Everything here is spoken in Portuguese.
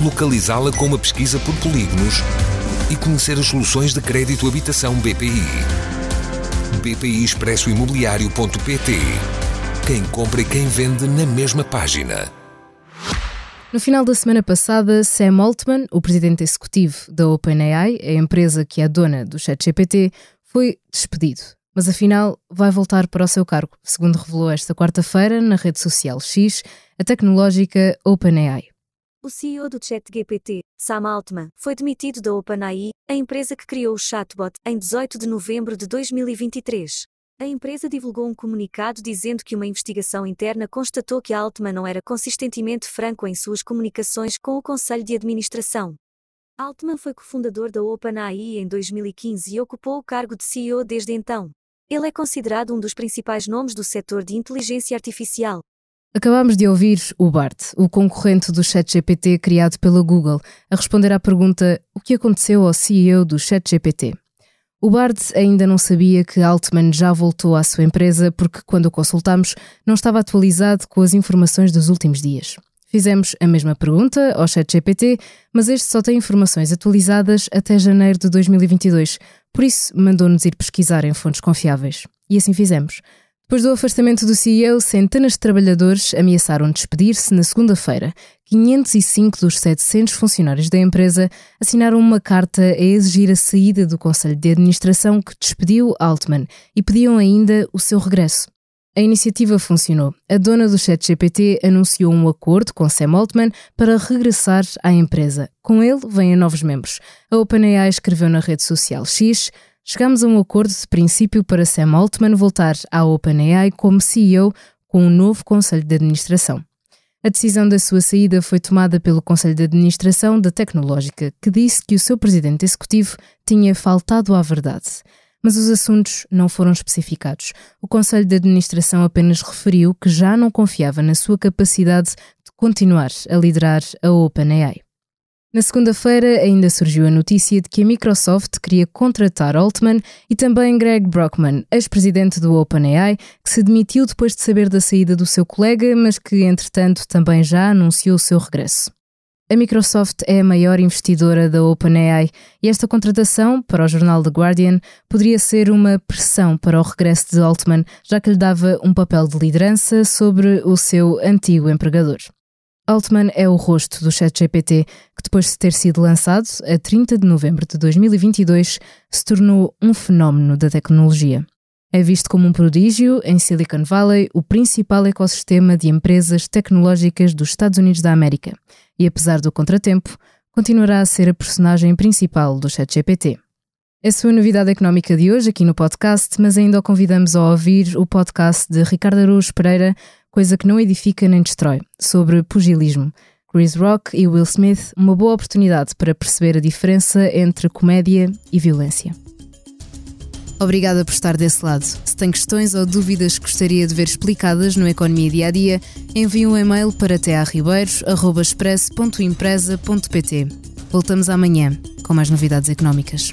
localizá-la com uma pesquisa por polígonos e conhecer as soluções de crédito habitação BPI. BPI Expresso Imobiliário.pt Quem compra e quem vende na mesma página. No final da semana passada, Sam Altman, o presidente executivo da OpenAI, a empresa que é dona do ChatGPT, foi despedido. Mas afinal, vai voltar para o seu cargo, segundo revelou esta quarta-feira na rede social X a tecnológica OpenAI. O CEO do ChatGPT, Sam Altman, foi demitido da OpenAI, a empresa que criou o chatbot, em 18 de novembro de 2023. A empresa divulgou um comunicado dizendo que uma investigação interna constatou que Altman não era consistentemente franco em suas comunicações com o conselho de administração. Altman foi cofundador da OpenAI em 2015 e ocupou o cargo de CEO desde então. Ele é considerado um dos principais nomes do setor de inteligência artificial. Acabamos de ouvir o BART, o concorrente do ChatGPT criado pela Google, a responder à pergunta: o que aconteceu ao CEO do ChatGPT? O Bard ainda não sabia que Altman já voltou à sua empresa porque, quando o consultamos, não estava atualizado com as informações dos últimos dias. Fizemos a mesma pergunta ao ChatGPT, mas este só tem informações atualizadas até janeiro de 2022, por isso mandou-nos ir pesquisar em fontes confiáveis. E assim fizemos. Depois do afastamento do CEO, centenas de trabalhadores ameaçaram despedir-se na segunda-feira. 505 dos 700 funcionários da empresa assinaram uma carta a exigir a saída do Conselho de Administração que despediu Altman e pediam ainda o seu regresso. A iniciativa funcionou. A dona do ChatGPT anunciou um acordo com Sam Altman para regressar à empresa. Com ele, vêm novos membros. A OpenAI escreveu na rede social X chegamos a um acordo de princípio para Sam Altman voltar à OpenAI como CEO com um novo conselho de administração. A decisão da sua saída foi tomada pelo Conselho de Administração da Tecnológica, que disse que o seu presidente executivo tinha faltado à verdade. Mas os assuntos não foram especificados. O Conselho de Administração apenas referiu que já não confiava na sua capacidade de continuar a liderar a OpenAI. Na segunda-feira, ainda surgiu a notícia de que a Microsoft queria contratar Altman e também Greg Brockman, ex-presidente do OpenAI, que se demitiu depois de saber da saída do seu colega, mas que, entretanto, também já anunciou o seu regresso. A Microsoft é a maior investidora da OpenAI e esta contratação, para o jornal The Guardian, poderia ser uma pressão para o regresso de Altman, já que lhe dava um papel de liderança sobre o seu antigo empregador. Altman é o rosto do ChatGPT, que depois de ter sido lançado, a 30 de novembro de 2022, se tornou um fenómeno da tecnologia. É visto como um prodígio em Silicon Valley, o principal ecossistema de empresas tecnológicas dos Estados Unidos da América, e apesar do contratempo, continuará a ser a personagem principal do ChatGPT. Essa foi a novidade económica de hoje aqui no podcast, mas ainda o convidamos a ouvir o podcast de Ricardo Araújo Pereira coisa que não edifica nem destrói, sobre pugilismo. Chris Rock e Will Smith, uma boa oportunidade para perceber a diferença entre comédia e violência. Obrigada por estar desse lado. Se tem questões ou dúvidas que gostaria de ver explicadas no Economia Dia a Dia, envie um e-mail para tearribeiros.express.empresa.pt. Voltamos amanhã com mais novidades económicas.